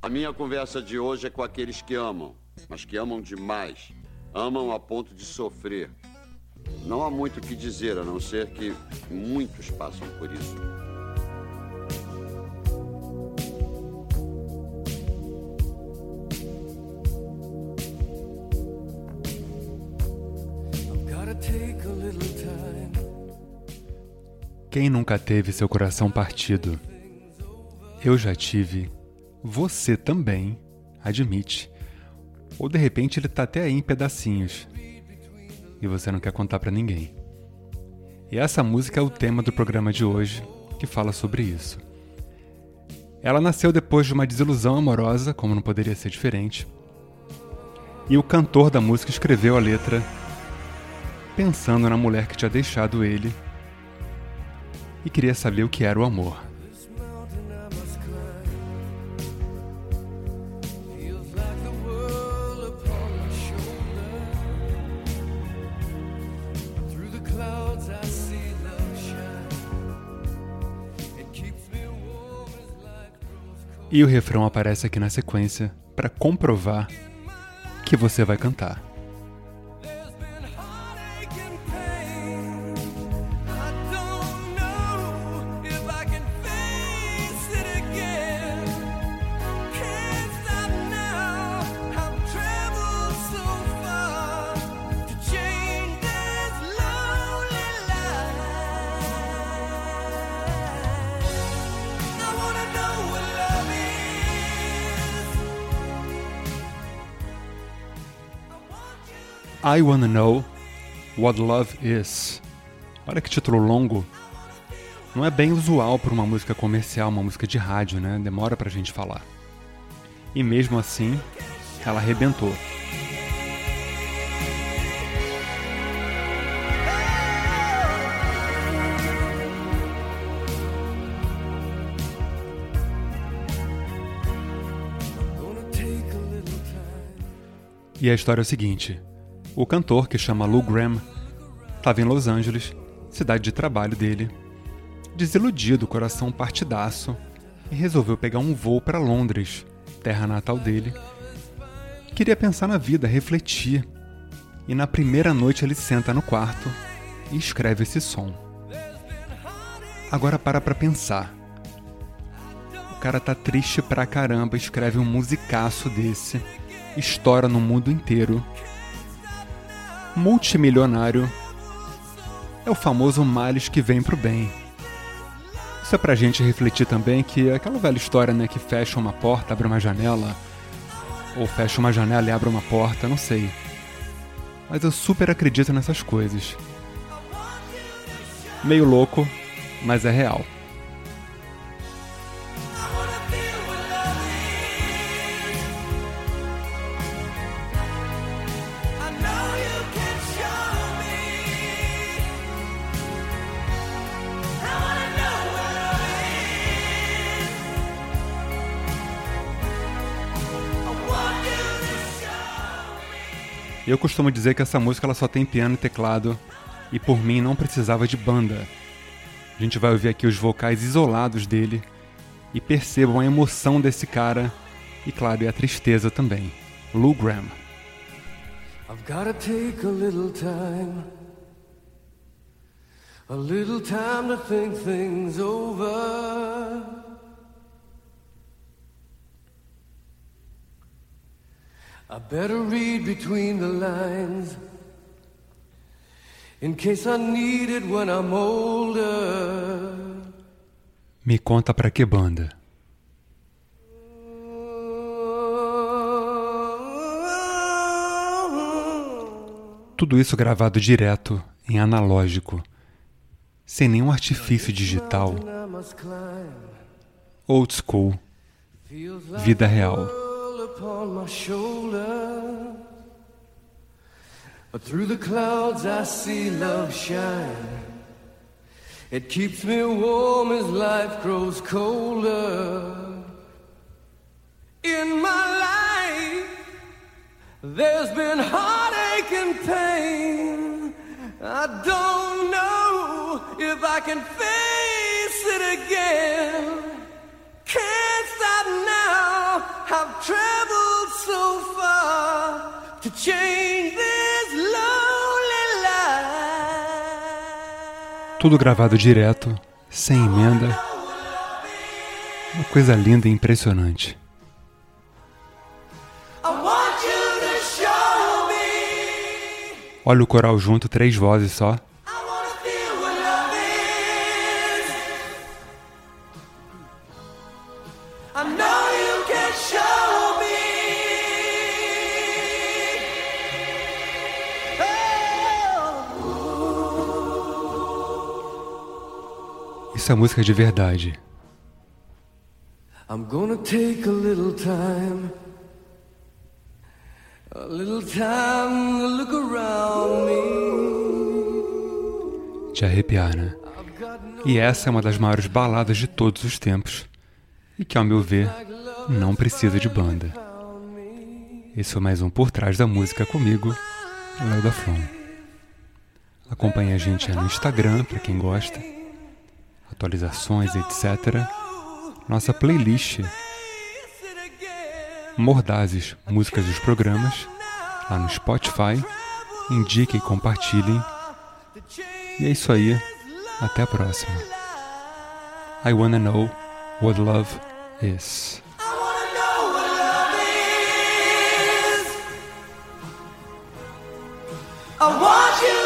A minha conversa de hoje é com aqueles que amam, mas que amam demais. Amam a ponto de sofrer. Não há muito o que dizer, a não ser que muitos passam por isso. Quem nunca teve seu coração partido? Eu já tive. Você também, admite. Ou de repente ele tá até aí em pedacinhos. E você não quer contar para ninguém. E essa música é o tema do programa de hoje, que fala sobre isso. Ela nasceu depois de uma desilusão amorosa, como não poderia ser diferente. E o cantor da música escreveu a letra pensando na mulher que tinha deixado ele e queria saber o que era o amor. E o refrão aparece aqui na sequência para comprovar que você vai cantar. I Wanna Know What Love Is. Olha que título longo. Não é bem usual para uma música comercial, uma música de rádio, né? Demora pra gente falar. E mesmo assim, ela arrebentou. E a história é o seguinte: o cantor, que chama Lou Graham, estava em Los Angeles, cidade de trabalho dele, desiludido, coração partidaço, e resolveu pegar um voo para Londres, terra natal dele. Queria pensar na vida, refletir. E na primeira noite ele senta no quarto e escreve esse som. Agora para pra pensar. O cara tá triste pra caramba, escreve um musicaço desse, estoura no mundo inteiro multimilionário é o famoso males que vem pro bem. Isso é pra gente refletir também que é aquela velha história, né, que fecha uma porta, abre uma janela, ou fecha uma janela e abre uma porta, não sei. Mas eu super acredito nessas coisas. Meio louco, mas é real. Eu costumo dizer que essa música ela só tem piano e teclado e por mim não precisava de banda. A gente vai ouvir aqui os vocais isolados dele e percebam a emoção desse cara e claro, e a tristeza também. Lou Graham. I've gotta take a little time A little time to think things over I better read between the lines in case I need it when I'm older. Me conta pra que banda? Tudo isso gravado direto em analógico, sem nenhum artifício digital. Old school, vida real. Upon my shoulder. But through the clouds I see love shine. It keeps me warm as life grows colder. In my life, there's been heartache and pain. I don't know if I can face it again. Have traveled so far to change this lonely life. Tudo gravado direto, sem emenda. Uma coisa linda e impressionante. Olha o coral junto, três vozes só. É música de verdade. I'm gonna take a little time, a little time to look around me. De arrepiar, né? E essa é uma das maiores baladas de todos os tempos e que, ao meu ver, não precisa de banda. Esse foi mais um Por Trás da Música comigo, Léo da From. Acompanhe a gente no Instagram, para quem gosta atualizações, etc. Nossa playlist Mordazes, músicas dos programas, lá no Spotify. Indiquem e compartilhem. E é isso aí. Até a próxima. I wanna know what love is. I want you